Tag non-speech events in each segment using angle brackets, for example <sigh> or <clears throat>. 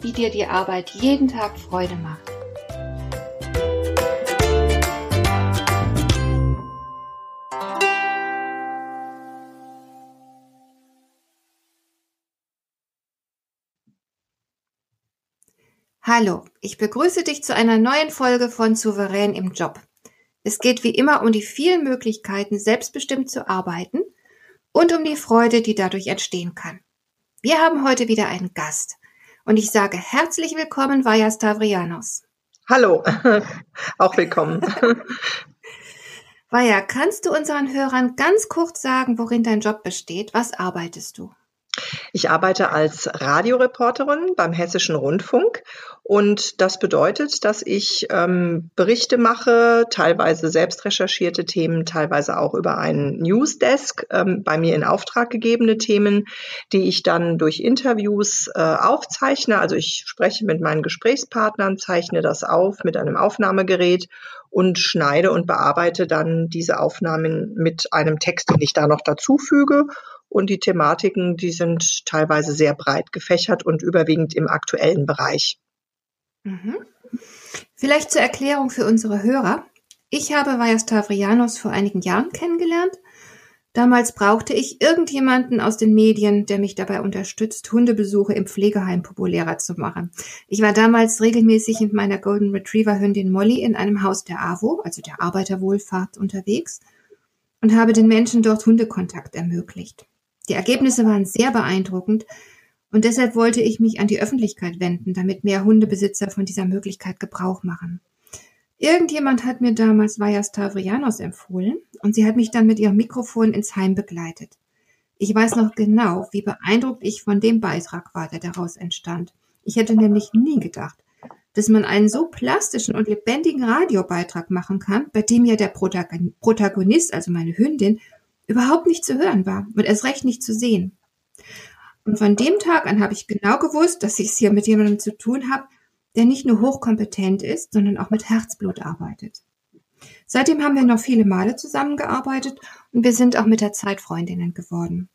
wie dir die Arbeit jeden Tag Freude macht. Hallo, ich begrüße dich zu einer neuen Folge von Souverän im Job. Es geht wie immer um die vielen Möglichkeiten, selbstbestimmt zu arbeiten und um die Freude, die dadurch entstehen kann. Wir haben heute wieder einen Gast und ich sage herzlich willkommen, Vaja Stavrianos. Hallo, <laughs> auch willkommen. Vaja, kannst du unseren Hörern ganz kurz sagen, worin dein Job besteht? Was arbeitest du? Ich arbeite als Radioreporterin beim Hessischen Rundfunk und das bedeutet, dass ich ähm, Berichte mache, teilweise selbst recherchierte Themen, teilweise auch über einen Newsdesk, ähm, bei mir in Auftrag gegebene Themen, die ich dann durch Interviews äh, aufzeichne. Also ich spreche mit meinen Gesprächspartnern, zeichne das auf mit einem Aufnahmegerät und schneide und bearbeite dann diese Aufnahmen mit einem Text, den ich da noch dazufüge und die Thematiken, die sind teilweise sehr breit gefächert und überwiegend im aktuellen Bereich. Mhm. Vielleicht zur Erklärung für unsere Hörer. Ich habe Vajas Tavrianos vor einigen Jahren kennengelernt. Damals brauchte ich irgendjemanden aus den Medien, der mich dabei unterstützt, Hundebesuche im Pflegeheim populärer zu machen. Ich war damals regelmäßig mit meiner Golden Retriever Hündin Molly in einem Haus der AWO, also der Arbeiterwohlfahrt, unterwegs und habe den Menschen dort Hundekontakt ermöglicht. Die Ergebnisse waren sehr beeindruckend und deshalb wollte ich mich an die Öffentlichkeit wenden, damit mehr Hundebesitzer von dieser Möglichkeit Gebrauch machen. Irgendjemand hat mir damals Vaja Stavrianos empfohlen und sie hat mich dann mit ihrem Mikrofon ins Heim begleitet. Ich weiß noch genau, wie beeindruckt ich von dem Beitrag war, der daraus entstand. Ich hätte nämlich nie gedacht, dass man einen so plastischen und lebendigen Radiobeitrag machen kann, bei dem ja der Protagonist, also meine Hündin, überhaupt nicht zu hören war und erst recht nicht zu sehen. Und von dem Tag an habe ich genau gewusst, dass ich es hier mit jemandem zu tun habe, der nicht nur hochkompetent ist, sondern auch mit Herzblut arbeitet. Seitdem haben wir noch viele Male zusammengearbeitet und wir sind auch mit der Zeit Freundinnen geworden.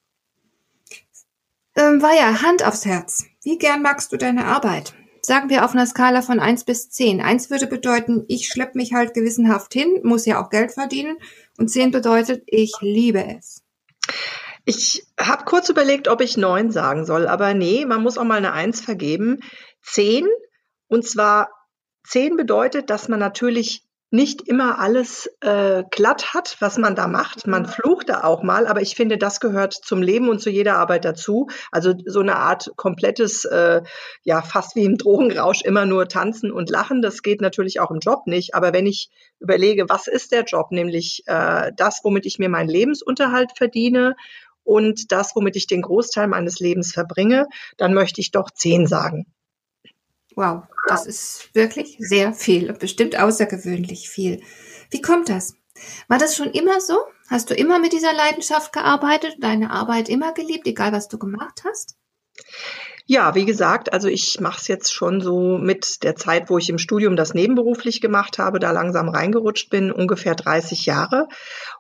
Ähm, war ja Hand aufs Herz. Wie gern magst du deine Arbeit? Sagen wir auf einer Skala von eins bis zehn. Eins würde bedeuten, ich schlepp mich halt gewissenhaft hin, muss ja auch Geld verdienen. Und zehn bedeutet, ich liebe es. Ich habe kurz überlegt, ob ich neun sagen soll, aber nee, man muss auch mal eine Eins vergeben. Zehn, und zwar zehn bedeutet, dass man natürlich nicht immer alles äh, glatt hat, was man da macht. Man flucht da auch mal, aber ich finde, das gehört zum Leben und zu jeder Arbeit dazu. Also so eine Art komplettes, äh, ja, fast wie im Drogenrausch, immer nur tanzen und lachen, das geht natürlich auch im Job nicht. Aber wenn ich überlege, was ist der Job, nämlich äh, das, womit ich mir meinen Lebensunterhalt verdiene und das, womit ich den Großteil meines Lebens verbringe, dann möchte ich doch zehn sagen. Wow, das ist wirklich sehr viel und bestimmt außergewöhnlich viel. Wie kommt das? War das schon immer so? Hast du immer mit dieser Leidenschaft gearbeitet, deine Arbeit immer geliebt, egal was du gemacht hast? Ja, wie gesagt, also ich mache es jetzt schon so mit der Zeit, wo ich im Studium das nebenberuflich gemacht habe, da langsam reingerutscht bin, ungefähr 30 Jahre.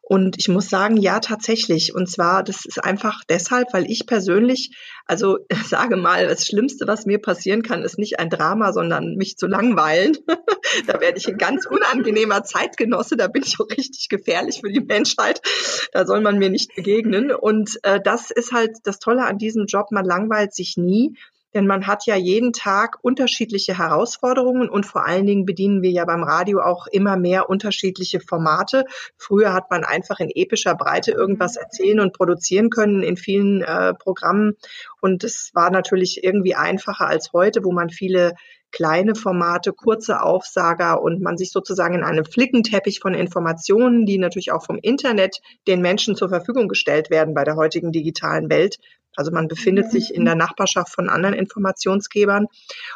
Und ich muss sagen, ja, tatsächlich. Und zwar, das ist einfach deshalb, weil ich persönlich, also <laughs> sage mal, das Schlimmste, was mir passieren kann, ist nicht ein Drama, sondern mich zu langweilen. <laughs> da werde ich ein ganz unangenehmer Zeitgenosse. Da bin ich auch richtig gefährlich für die Menschheit. Da soll man mir nicht begegnen. Und äh, das ist halt das Tolle an diesem Job. Man langweilt sich nie. Denn man hat ja jeden Tag unterschiedliche Herausforderungen und vor allen Dingen bedienen wir ja beim Radio auch immer mehr unterschiedliche Formate. Früher hat man einfach in epischer Breite irgendwas erzählen und produzieren können in vielen äh, Programmen. Und es war natürlich irgendwie einfacher als heute, wo man viele kleine Formate, kurze Aufsager und man sich sozusagen in einem Flickenteppich von Informationen, die natürlich auch vom Internet den Menschen zur Verfügung gestellt werden bei der heutigen digitalen Welt, Also man befindet sich in der Nachbarschaft von anderen Informationsgebern.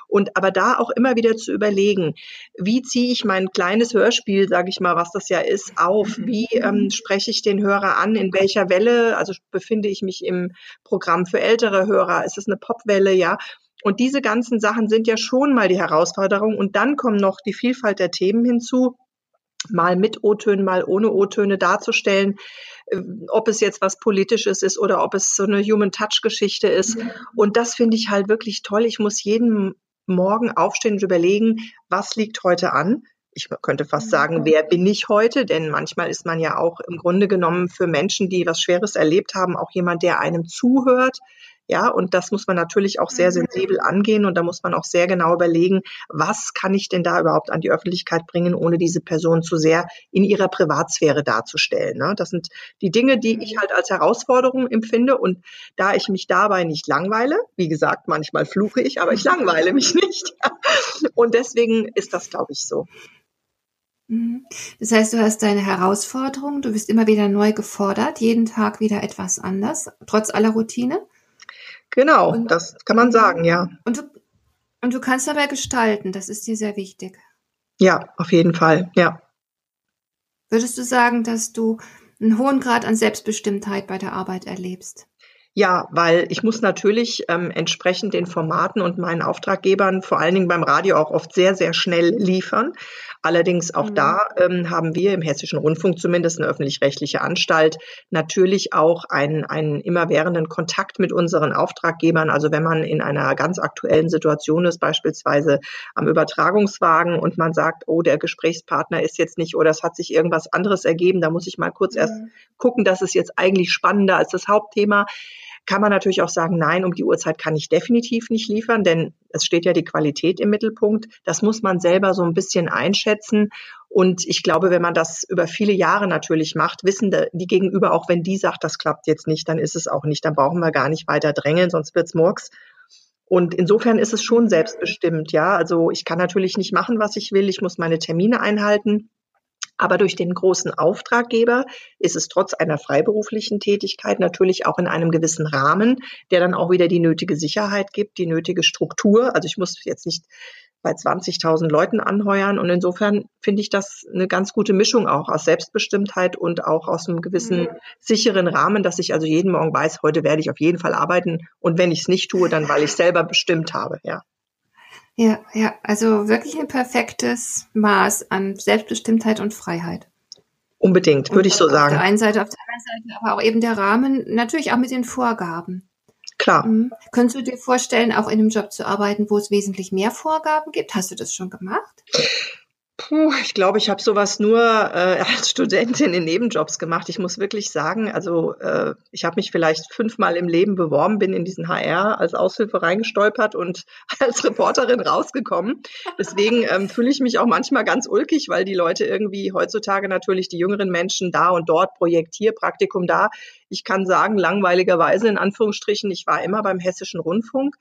Und aber da auch immer wieder zu überlegen, wie ziehe ich mein kleines Hörspiel, sage ich mal, was das ja ist, auf? Wie ähm, spreche ich den Hörer an? In welcher Welle? Also befinde ich mich im Programm für ältere Hörer? Ist es eine Popwelle? Ja. Und diese ganzen Sachen sind ja schon mal die Herausforderung. Und dann kommen noch die Vielfalt der Themen hinzu mal mit O-Tönen, mal ohne O-Töne darzustellen, ob es jetzt was Politisches ist oder ob es so eine Human Touch Geschichte ist. Mhm. Und das finde ich halt wirklich toll. Ich muss jeden Morgen aufstehen und überlegen, was liegt heute an? Ich könnte fast sagen, wer bin ich heute? Denn manchmal ist man ja auch im Grunde genommen für Menschen, die was Schweres erlebt haben, auch jemand, der einem zuhört, ja, und das muss man natürlich auch sehr mhm. sensibel angehen und da muss man auch sehr genau überlegen, was kann ich denn da überhaupt an die Öffentlichkeit bringen, ohne diese Person zu sehr in ihrer Privatsphäre darzustellen. Ne? Das sind die Dinge, die ich halt als Herausforderung empfinde und da ich mich dabei nicht langweile, wie gesagt, manchmal fluche ich, aber ich langweile mich <laughs> nicht. und deswegen ist das, glaube ich, so. Mhm. Das heißt, du hast deine Herausforderung, du bist immer wieder neu gefordert, jeden Tag wieder etwas anders, trotz aller Routine. Genau, und, das kann man sagen, ja. Und du, und du kannst dabei gestalten, das ist dir sehr wichtig. Ja, auf jeden Fall, ja. Würdest du sagen, dass du einen hohen Grad an Selbstbestimmtheit bei der Arbeit erlebst? Ja, weil ich muss natürlich ähm, entsprechend den Formaten und meinen Auftraggebern, vor allen Dingen beim Radio, auch oft sehr, sehr schnell liefern. Allerdings auch mhm. da ähm, haben wir im Hessischen Rundfunk zumindest eine öffentlich-rechtliche Anstalt natürlich auch einen, einen immerwährenden Kontakt mit unseren Auftraggebern. Also wenn man in einer ganz aktuellen Situation ist, beispielsweise am Übertragungswagen und man sagt, oh, der Gesprächspartner ist jetzt nicht oder es hat sich irgendwas anderes ergeben, da muss ich mal kurz mhm. erst gucken, das ist jetzt eigentlich spannender als das Hauptthema kann man natürlich auch sagen, nein, um die Uhrzeit kann ich definitiv nicht liefern, denn es steht ja die Qualität im Mittelpunkt. Das muss man selber so ein bisschen einschätzen. Und ich glaube, wenn man das über viele Jahre natürlich macht, wissen die Gegenüber, auch wenn die sagt, das klappt jetzt nicht, dann ist es auch nicht. Dann brauchen wir gar nicht weiter drängeln, sonst wird's Murks. Und insofern ist es schon selbstbestimmt, ja. Also ich kann natürlich nicht machen, was ich will. Ich muss meine Termine einhalten. Aber durch den großen Auftraggeber ist es trotz einer freiberuflichen Tätigkeit natürlich auch in einem gewissen Rahmen, der dann auch wieder die nötige Sicherheit gibt, die nötige Struktur. Also ich muss jetzt nicht bei 20.000 Leuten anheuern. Und insofern finde ich das eine ganz gute Mischung auch aus Selbstbestimmtheit und auch aus einem gewissen mhm. sicheren Rahmen, dass ich also jeden Morgen weiß, heute werde ich auf jeden Fall arbeiten. Und wenn ich es nicht tue, dann weil ich selber bestimmt habe, ja. Ja, ja, also wirklich ein perfektes Maß an Selbstbestimmtheit und Freiheit. Unbedingt, würde ich so sagen. Auf der einen Seite, auf der anderen Seite aber auch eben der Rahmen, natürlich auch mit den Vorgaben. Klar. Mhm. Könntest du dir vorstellen, auch in einem Job zu arbeiten, wo es wesentlich mehr Vorgaben gibt? Hast du das schon gemacht? Puh, ich glaube, ich habe sowas nur äh, <laughs> als Studentin in Nebenjobs gemacht. Ich muss wirklich sagen, also äh, ich habe mich vielleicht fünfmal im Leben beworben, bin in diesen HR als Aushilfe reingestolpert und <laughs> als Reporterin rausgekommen. Deswegen ähm, fühle ich mich auch manchmal ganz ulkig, weil die Leute irgendwie heutzutage natürlich die jüngeren Menschen da und dort Projektier, Praktikum da. Ich kann sagen, langweiligerweise in Anführungsstrichen, ich war immer beim Hessischen Rundfunk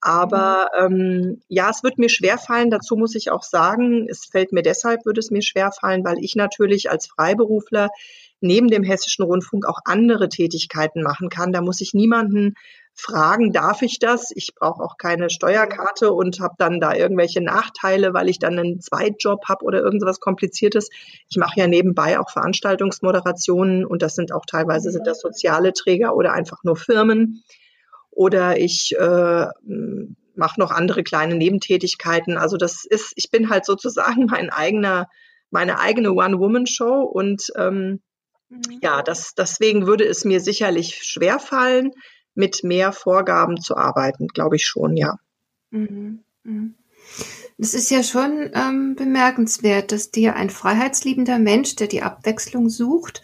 aber ähm, ja, es wird mir schwerfallen. Dazu muss ich auch sagen, es fällt mir deshalb, würde es mir schwerfallen, weil ich natürlich als Freiberufler neben dem Hessischen Rundfunk auch andere Tätigkeiten machen kann. Da muss ich niemanden fragen, darf ich das? Ich brauche auch keine Steuerkarte und habe dann da irgendwelche Nachteile, weil ich dann einen Zweitjob habe oder irgendwas Kompliziertes. Ich mache ja nebenbei auch Veranstaltungsmoderationen und das sind auch teilweise sind das soziale Träger oder einfach nur Firmen oder ich äh, mache noch andere kleine Nebentätigkeiten. Also das ist, ich bin halt sozusagen <laughs> mein eigener, meine eigene One-Woman-Show und ähm, mhm. ja, das, deswegen würde es mir sicherlich schwerfallen, mit mehr Vorgaben zu arbeiten, glaube ich schon, ja. Mhm. Mhm. Es ist ja schon ähm, bemerkenswert, dass dir ein freiheitsliebender Mensch, der die Abwechslung sucht,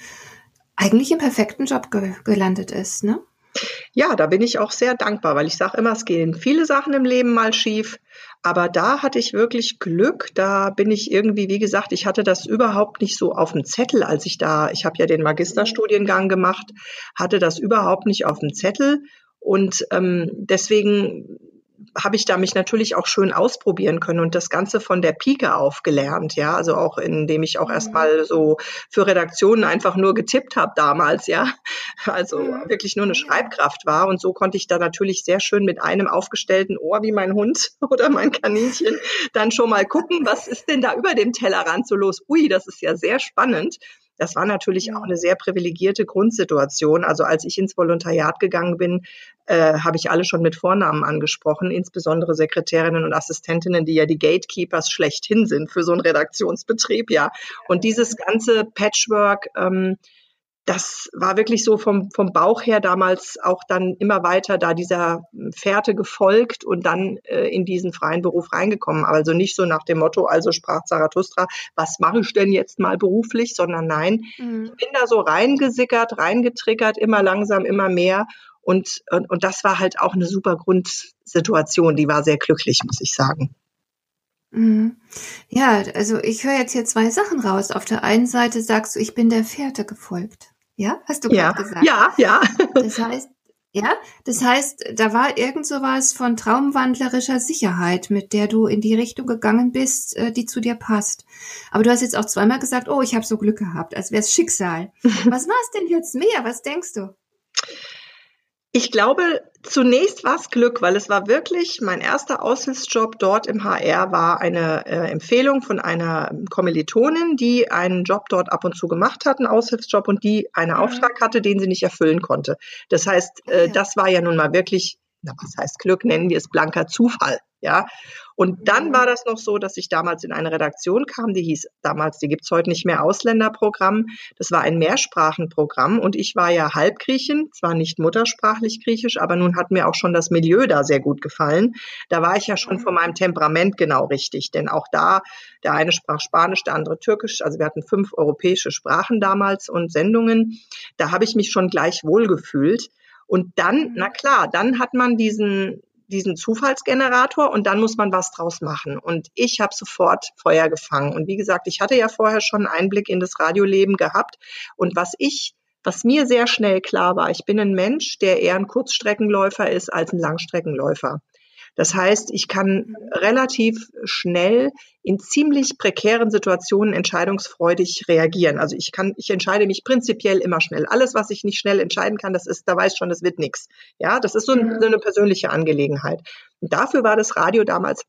eigentlich im perfekten Job ge gelandet ist, ne? Ja, da bin ich auch sehr dankbar, weil ich sage immer, es gehen viele Sachen im Leben mal schief. Aber da hatte ich wirklich Glück. Da bin ich irgendwie, wie gesagt, ich hatte das überhaupt nicht so auf dem Zettel, als ich da, ich habe ja den Magisterstudiengang gemacht, hatte das überhaupt nicht auf dem Zettel. Und ähm, deswegen habe ich da mich natürlich auch schön ausprobieren können und das Ganze von der Pike auf gelernt, ja, also auch indem ich auch mhm. erstmal so für Redaktionen einfach nur getippt habe damals, ja, also mhm. wirklich nur eine Schreibkraft war und so konnte ich da natürlich sehr schön mit einem aufgestellten Ohr wie mein Hund <laughs> oder mein Kaninchen dann schon mal gucken, was ist denn da über dem Tellerrand so los? Ui, das ist ja sehr spannend. Das war natürlich auch eine sehr privilegierte Grundsituation. Also als ich ins Volontariat gegangen bin, äh, habe ich alle schon mit Vornamen angesprochen, insbesondere Sekretärinnen und Assistentinnen, die ja die Gatekeepers schlechthin sind für so einen Redaktionsbetrieb, ja. Und dieses ganze Patchwork, ähm, das war wirklich so vom, vom Bauch her damals auch dann immer weiter da dieser Fährte gefolgt und dann äh, in diesen freien Beruf reingekommen. Also nicht so nach dem Motto, also sprach Zarathustra, was mache ich denn jetzt mal beruflich, sondern nein, mhm. ich bin da so reingesickert, reingetriggert, immer langsam, immer mehr. Und, und, und das war halt auch eine super Grundsituation, die war sehr glücklich, muss ich sagen. Mhm. Ja, also ich höre jetzt hier zwei Sachen raus. Auf der einen Seite sagst du, ich bin der Fährte gefolgt. Ja, hast du ja. gesagt? Ja, ja. Das heißt, ja, das heißt, da war irgend sowas von traumwandlerischer Sicherheit, mit der du in die Richtung gegangen bist, äh, die zu dir passt. Aber du hast jetzt auch zweimal gesagt, oh, ich habe so Glück gehabt, als wäre es Schicksal. <laughs> Was war es denn jetzt mehr? Was denkst du? Ich glaube, zunächst war es Glück, weil es war wirklich mein erster Aushilfsjob dort im HR war eine äh, Empfehlung von einer Kommilitonin, die einen Job dort ab und zu gemacht hat, einen Aushilfsjob und die einen mhm. Auftrag hatte, den sie nicht erfüllen konnte. Das heißt, äh, das war ja nun mal wirklich, na, was heißt Glück, nennen wir es blanker Zufall. Ja, und dann war das noch so, dass ich damals in eine Redaktion kam, die hieß damals, die gibt's heute nicht mehr, Ausländerprogramm. Das war ein Mehrsprachenprogramm und ich war ja Halbgriechin, zwar nicht muttersprachlich griechisch, aber nun hat mir auch schon das Milieu da sehr gut gefallen. Da war ich ja schon von meinem Temperament genau richtig, denn auch da, der eine sprach Spanisch, der andere Türkisch, also wir hatten fünf europäische Sprachen damals und Sendungen. Da habe ich mich schon gleich wohl gefühlt. Und dann, na klar, dann hat man diesen, diesen Zufallsgenerator und dann muss man was draus machen. Und ich habe sofort Feuer gefangen. Und wie gesagt, ich hatte ja vorher schon einen Einblick in das Radioleben gehabt. Und was ich, was mir sehr schnell klar war, ich bin ein Mensch, der eher ein Kurzstreckenläufer ist als ein Langstreckenläufer. Das heißt, ich kann relativ schnell in ziemlich prekären Situationen entscheidungsfreudig reagieren. Also ich kann, ich entscheide mich prinzipiell immer schnell. Alles, was ich nicht schnell entscheiden kann, das ist, da weiß schon, das wird nichts. Ja, das ist so, ein, so eine persönliche Angelegenheit. Und dafür war das Radio damals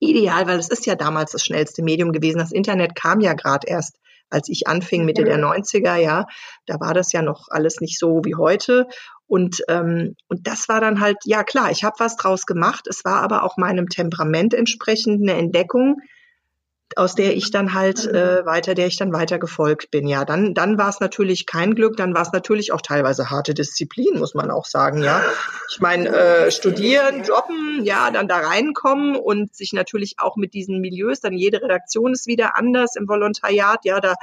ideal, weil es ist ja damals das schnellste Medium gewesen. Das Internet kam ja gerade erst als ich anfing, Mitte der 90er, ja, da war das ja noch alles nicht so wie heute. Und, ähm, und das war dann halt, ja klar, ich habe was draus gemacht. Es war aber auch meinem Temperament entsprechend eine Entdeckung, aus der ich dann halt äh, weiter, der ich dann weiter gefolgt bin. Ja, dann, dann war es natürlich kein Glück, dann war es natürlich auch teilweise harte Disziplin, muss man auch sagen. Ja, ich meine, äh, studieren, jobben, ja, dann da reinkommen und sich natürlich auch mit diesen Milieus, dann jede Redaktion ist wieder anders im Volontariat. Ja, da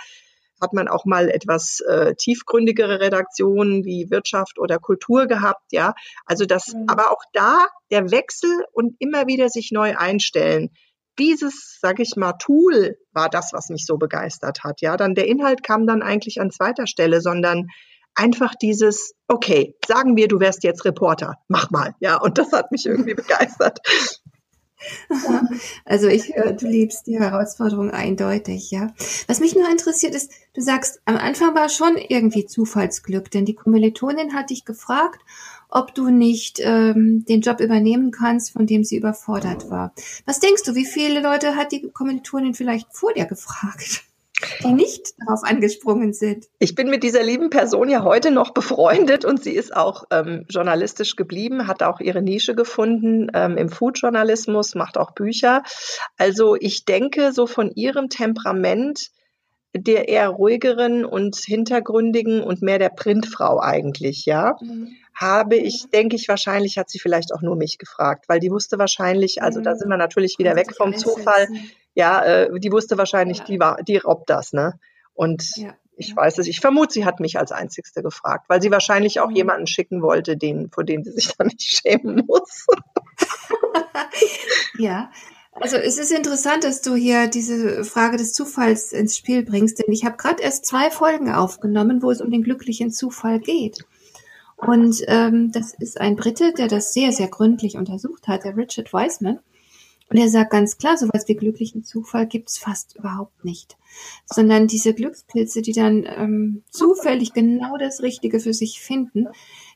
hat man auch mal etwas äh, tiefgründigere Redaktionen wie Wirtschaft oder Kultur gehabt, ja. Also das, mhm. aber auch da der Wechsel und immer wieder sich neu einstellen. Dieses, sag ich mal, Tool war das, was mich so begeistert hat, ja. Dann der Inhalt kam dann eigentlich an zweiter Stelle, sondern einfach dieses, okay, sagen wir, du wärst jetzt Reporter, mach mal, ja. Und das hat mich irgendwie <laughs> begeistert. <laughs> Also ich höre, du liebst die Herausforderung eindeutig, ja. Was mich nur interessiert ist, du sagst, am Anfang war schon irgendwie Zufallsglück, denn die Kommilitonin hat dich gefragt, ob du nicht ähm, den Job übernehmen kannst, von dem sie überfordert war. Was denkst du, wie viele Leute hat die Kommilitonin vielleicht vor dir gefragt? Die nicht darauf angesprungen sind. Ich bin mit dieser lieben Person ja heute noch befreundet und sie ist auch ähm, journalistisch geblieben, hat auch ihre Nische gefunden ähm, im Foodjournalismus, macht auch Bücher. Also ich denke, so von ihrem Temperament der eher ruhigeren und hintergründigen und mehr der Printfrau eigentlich, ja. Mhm. Habe ich, denke ich, wahrscheinlich hat sie vielleicht auch nur mich gefragt, weil die wusste wahrscheinlich, also mhm. da sind wir natürlich wieder weg vom Zufall. Setzen ja, äh, die wusste wahrscheinlich, ja. die war, die raubt das, ne? Und ja. ich weiß es, ich vermute, sie hat mich als Einzigste gefragt, weil sie wahrscheinlich auch mhm. jemanden schicken wollte, den, vor dem sie sich dann nicht <laughs> schämen muss. <laughs> ja. Also es ist interessant, dass du hier diese Frage des Zufalls ins Spiel bringst, denn ich habe gerade erst zwei Folgen aufgenommen, wo es um den glücklichen Zufall geht. Und ähm, das ist ein Brite, der das sehr, sehr gründlich untersucht hat, der Richard Wiseman. Und er sagt ganz klar, sowas wie glücklichen Zufall gibt's fast überhaupt nicht. Sondern diese Glückspilze, die dann ähm, zufällig genau das Richtige für sich finden,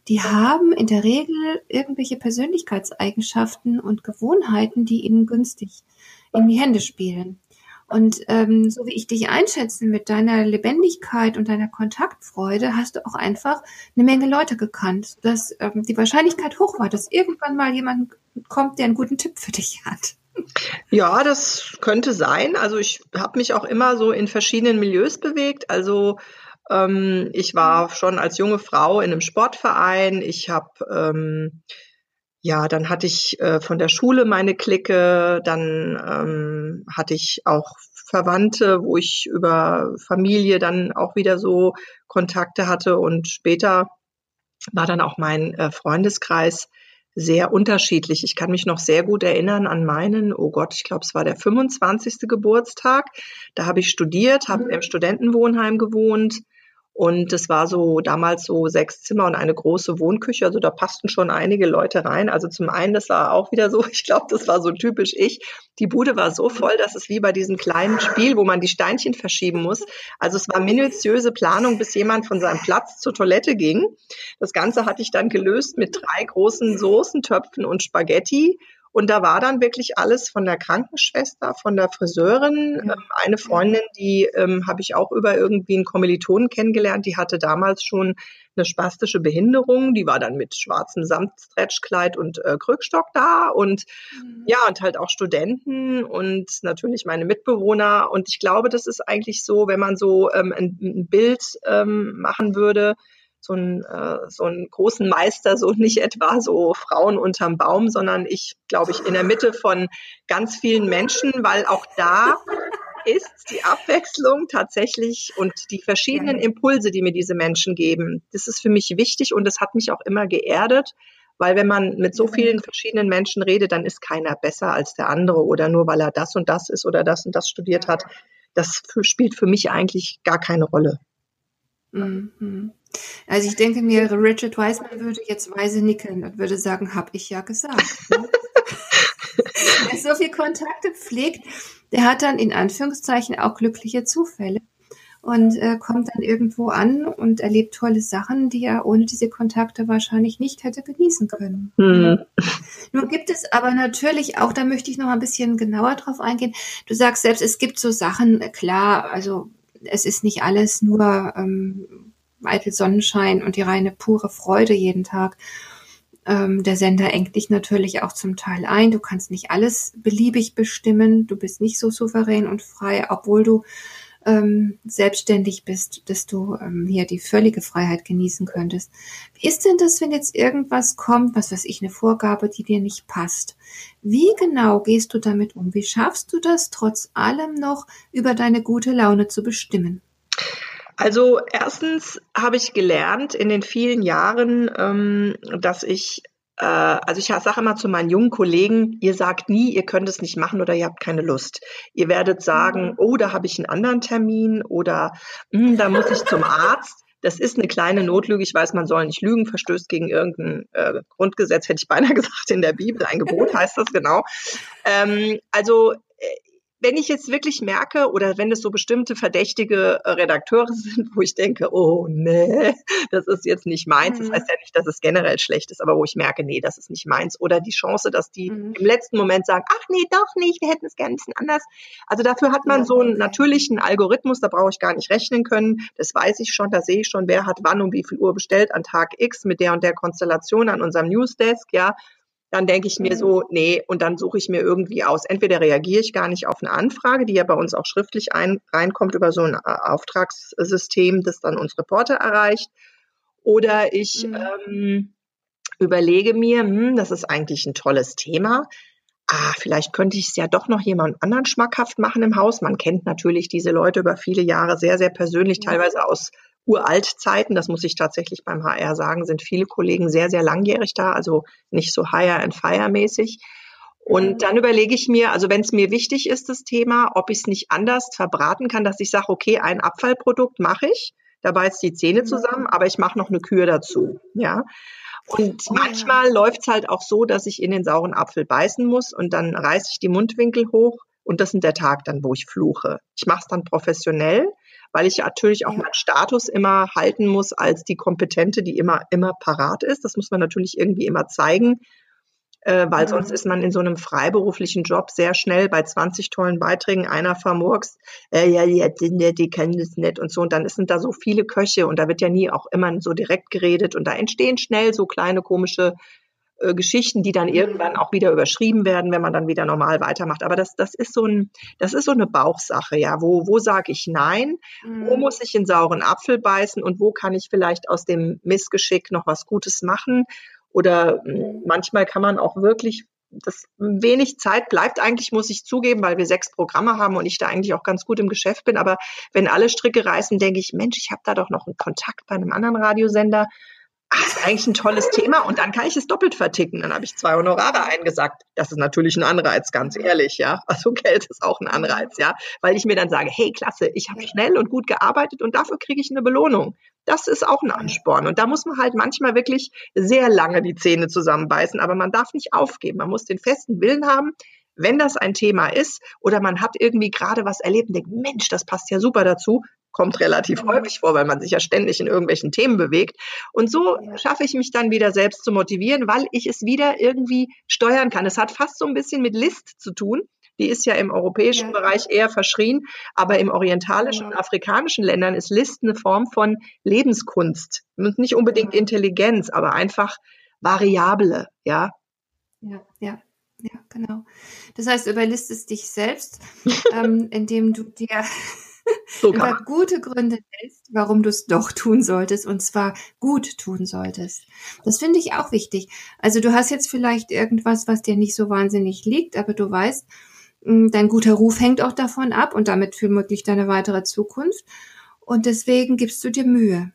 die haben in der Regel irgendwelche Persönlichkeitseigenschaften und Gewohnheiten, die ihnen günstig in die Hände spielen. Und ähm, so wie ich dich einschätze mit deiner Lebendigkeit und deiner Kontaktfreude, hast du auch einfach eine Menge Leute gekannt, dass ähm, die Wahrscheinlichkeit hoch war, dass irgendwann mal jemand kommt, der einen guten Tipp für dich hat. Ja, das könnte sein. Also ich habe mich auch immer so in verschiedenen Milieus bewegt. Also ähm, ich war schon als junge Frau in einem Sportverein. Ich habe ähm, ja, dann hatte ich äh, von der Schule meine Clique, dann ähm, hatte ich auch Verwandte, wo ich über Familie dann auch wieder so Kontakte hatte und später war dann auch mein äh, Freundeskreis sehr unterschiedlich. Ich kann mich noch sehr gut erinnern an meinen, oh Gott, ich glaube, es war der 25. Geburtstag. Da habe ich studiert, habe mhm. im Studentenwohnheim gewohnt und es war so damals so sechs Zimmer und eine große Wohnküche. Also da passten schon einige Leute rein. Also zum einen, das war auch wieder so, <laughs> ich glaube, das war so typisch ich. Die Bude war so voll, dass es wie bei diesem kleinen Spiel, wo man die Steinchen verschieben muss. Also es war minutiöse Planung, bis jemand von seinem Platz zur Toilette ging. Das Ganze hatte ich dann gelöst mit drei großen Soßentöpfen und Spaghetti und da war dann wirklich alles von der Krankenschwester, von der Friseurin. Ja. Ähm, eine Freundin, die ähm, habe ich auch über irgendwie einen Kommilitonen kennengelernt, die hatte damals schon eine spastische Behinderung. Die war dann mit schwarzem Samtstretchkleid und äh, Krückstock da und mhm. ja, und halt auch Studenten und natürlich meine Mitbewohner. Und ich glaube, das ist eigentlich so, wenn man so ähm, ein, ein Bild ähm, machen würde, so einen, äh, so einen großen Meister, so nicht etwa so Frauen unterm Baum, sondern ich glaube ich in der Mitte von ganz vielen Menschen, weil auch da ist die Abwechslung tatsächlich und die verschiedenen Impulse, die mir diese Menschen geben, das ist für mich wichtig und das hat mich auch immer geerdet, weil wenn man mit so vielen verschiedenen Menschen redet, dann ist keiner besser als der andere oder nur weil er das und das ist oder das und das studiert hat. Das spielt für mich eigentlich gar keine Rolle. Mhm. Also ich denke mir, Richard Wiseman würde jetzt weise nicken und würde sagen, hab ich ja gesagt. Ne? <laughs> Wer so viel Kontakte pflegt, der hat dann in Anführungszeichen auch glückliche Zufälle und äh, kommt dann irgendwo an und erlebt tolle Sachen, die er ohne diese Kontakte wahrscheinlich nicht hätte genießen können. Mhm. <laughs> Nun gibt es aber natürlich auch, da möchte ich noch ein bisschen genauer drauf eingehen. Du sagst selbst, es gibt so Sachen, klar, also es ist nicht alles nur ähm, eitel Sonnenschein und die reine pure Freude jeden Tag. Ähm, der Sender engt dich natürlich auch zum Teil ein. Du kannst nicht alles beliebig bestimmen. Du bist nicht so souverän und frei, obwohl du ähm, selbstständig bist, dass du ähm, hier die völlige Freiheit genießen könntest. Wie ist denn das, wenn jetzt irgendwas kommt, was weiß ich, eine Vorgabe, die dir nicht passt? Wie genau gehst du damit um? Wie schaffst du das, trotz allem noch über deine gute Laune zu bestimmen? Also erstens habe ich gelernt in den vielen Jahren, ähm, dass ich äh, also ich sage immer zu meinen jungen Kollegen, ihr sagt nie, ihr könnt es nicht machen oder ihr habt keine Lust. Ihr werdet sagen, mhm. oh, da habe ich einen anderen Termin oder hm, da muss ich zum Arzt. Das ist eine kleine Notlüge. Ich weiß, man soll nicht lügen, verstößt gegen irgendein äh, Grundgesetz, hätte ich beinahe <laughs> gesagt, in der Bibel. Ein Gebot heißt das genau. Ähm, also äh, wenn ich jetzt wirklich merke oder wenn es so bestimmte verdächtige äh, Redakteure <laughs> sind, wo ich denke, oh nee, das ist jetzt nicht meins, das mhm. heißt ja nicht, dass es generell schlecht ist, aber wo ich merke, nee, das ist nicht meins oder die Chance, dass die mhm. im letzten Moment sagen, ach nee, doch nicht, wir hätten es gerne ein bisschen anders. Also dafür hat man so einen natürlichen Algorithmus, da brauche ich gar nicht rechnen können, das weiß ich schon, da sehe ich schon, wer hat wann um wie viel Uhr bestellt an Tag X mit der und der Konstellation an unserem Newsdesk, ja, dann denke ich mir mhm. so, nee, und dann suche ich mir irgendwie aus. Entweder reagiere ich gar nicht auf eine Anfrage, die ja bei uns auch schriftlich ein, reinkommt über so ein äh, Auftragssystem, das dann uns Reporter erreicht, oder ich mhm. ähm, überlege mir, hm, das ist eigentlich ein tolles Thema. Ah, vielleicht könnte ich es ja doch noch jemand anderen schmackhaft machen im Haus. Man kennt natürlich diese Leute über viele Jahre sehr, sehr persönlich, teilweise aus Uraltzeiten, das muss ich tatsächlich beim HR sagen, sind viele Kollegen sehr, sehr langjährig da, also nicht so hire and fire mäßig. Und mhm. dann überlege ich mir, also wenn es mir wichtig ist, das Thema, ob ich es nicht anders verbraten kann, dass ich sage, okay, ein Abfallprodukt mache ich, da beißt die Zähne Mhm. zusammen, aber ich mache noch eine Kür dazu, ja. Und Oh manchmal läuft's halt auch so, dass ich in den sauren Apfel beißen muss und dann reiße ich die Mundwinkel hoch und das ist der Tag dann, wo ich fluche. Ich mache es dann professionell, weil ich natürlich auch Ja. meinen Status immer halten muss als die Kompetente, die immer, immer parat ist. Das muss man natürlich irgendwie immer zeigen, äh, weil Mhm. sonst ist man in so einem freiberuflichen Job sehr schnell bei 20 tollen Beiträgen einer vermurkst, äh, ja, die, die, die kennen das nicht und so. Und dann sind da so viele Köche und da wird ja nie auch immer so direkt geredet und da entstehen schnell so kleine komische äh, Geschichten, die dann irgendwann auch wieder überschrieben werden, wenn man dann wieder normal weitermacht. Aber das, das ist so ein, das ist so eine Bauchsache, ja. Wo, wo sage ich nein? Wo Mhm. muss ich in sauren Apfel beißen und wo kann ich vielleicht aus dem Missgeschick noch was Gutes machen? Oder mh, Mhm. manchmal kann man auch wirklich, das wenig Zeit bleibt eigentlich, muss ich zugeben, weil wir sechs Programme haben und ich da eigentlich auch ganz gut im Geschäft bin. Aber wenn alle Stricke reißen, denke ich, Mensch, ich habe da doch noch einen Kontakt bei einem anderen Radiosender. Ah, ist eigentlich ein tolles Thema und dann kann ich es doppelt verticken. Dann habe ich zwei Honorare eingesagt. Das ist natürlich ein Anreiz, ganz ehrlich, ja. Also Geld ist auch ein Anreiz, ja, weil ich mir dann sage, hey, klasse, ich habe schnell und gut gearbeitet und dafür kriege ich eine Belohnung. Das ist auch ein Ansporn und da muss man halt manchmal wirklich sehr lange die Zähne zusammenbeißen, aber man darf nicht aufgeben. Man muss den festen Willen haben, wenn das ein Thema ist oder man hat irgendwie gerade was erlebt und denkt, Mensch, das passt ja super dazu, kommt relativ Mhm. häufig vor, weil man sich ja ständig in irgendwelchen Themen bewegt. Und so schaffe ich mich dann wieder selbst zu motivieren, weil ich es wieder irgendwie steuern kann. Es hat fast so ein bisschen mit List zu tun. Die ist ja im europäischen Ja. Bereich eher verschrien, aber im orientalischen Ja. und afrikanischen Ländern ist List eine Form von Lebenskunst. Und nicht unbedingt Ja. Intelligenz, aber einfach Variable, ja. Ja, ja, ja, genau. Das heißt, du überlistest dich selbst, <laughs> ähm, indem du dir So ein kann paar gute Gründe nennst, warum du es doch tun solltest und zwar gut tun solltest. Das finde ich auch wichtig. Also du hast jetzt vielleicht irgendwas, was dir nicht so wahnsinnig liegt, aber du weißt, mh, dein guter Ruf hängt auch davon ab und damit vermutlich deine weitere Zukunft. Und deswegen gibst du dir Mühe.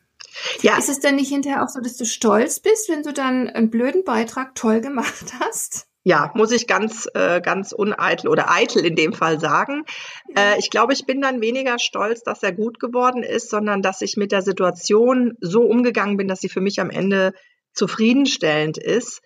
Ja, Ist es denn nicht hinterher auch so, dass du stolz bist, wenn du dann einen blöden Beitrag toll gemacht hast? Ja, muss ich ganz, äh, ganz uneitel oder eitel in dem Fall sagen. Äh, ich glaube, ich bin dann weniger stolz, dass er gut geworden ist, sondern dass ich mit der Situation so umgegangen bin, dass sie für mich am Ende zufriedenstellend ist.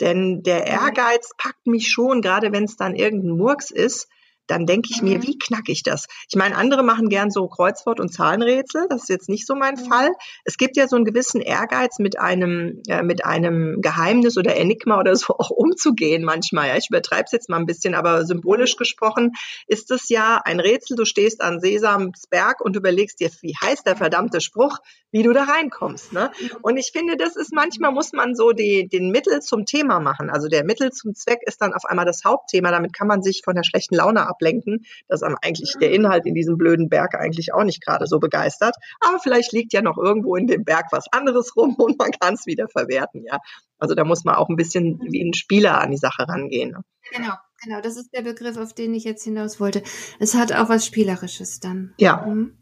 Denn der Ehrgeiz packt mich schon, gerade wenn es dann irgendein Murks ist, dann denke ich mir, Mhm. wie knacke ich das? Ich meine, andere machen gern so Kreuzwort- und Zahlenrätsel. Das ist jetzt nicht so mein Mhm. Fall. Es gibt ja so einen gewissen Ehrgeiz, mit einem, äh, mit einem Geheimnis oder Enigma oder so <laughs> auch umzugehen manchmal. Ja, ich übertreibe es jetzt mal ein bisschen, aber symbolisch gesprochen ist es ja ein Rätsel. Du stehst an Sesamsberg und überlegst dir, wie heißt der verdammte Spruch, wie du da reinkommst. Ne? Und ich finde, das ist manchmal muss man so die, den Mittel zum Thema machen. Also der Mittel zum Zweck ist dann auf einmal das Hauptthema. Damit kann man sich von der schlechten Laune ablenken, dass einem eigentlich der Inhalt in diesem blöden Berg eigentlich auch nicht gerade so begeistert. Aber vielleicht liegt ja noch irgendwo in dem Berg was anderes rum und man kann es wieder verwerten. Ja, also da muss man auch ein bisschen wie ein Spieler an die Sache rangehen. Ne? Genau, genau. Das ist der Begriff, auf den ich jetzt hinaus wollte. Es hat auch was Spielerisches dann. Ja. Mhm.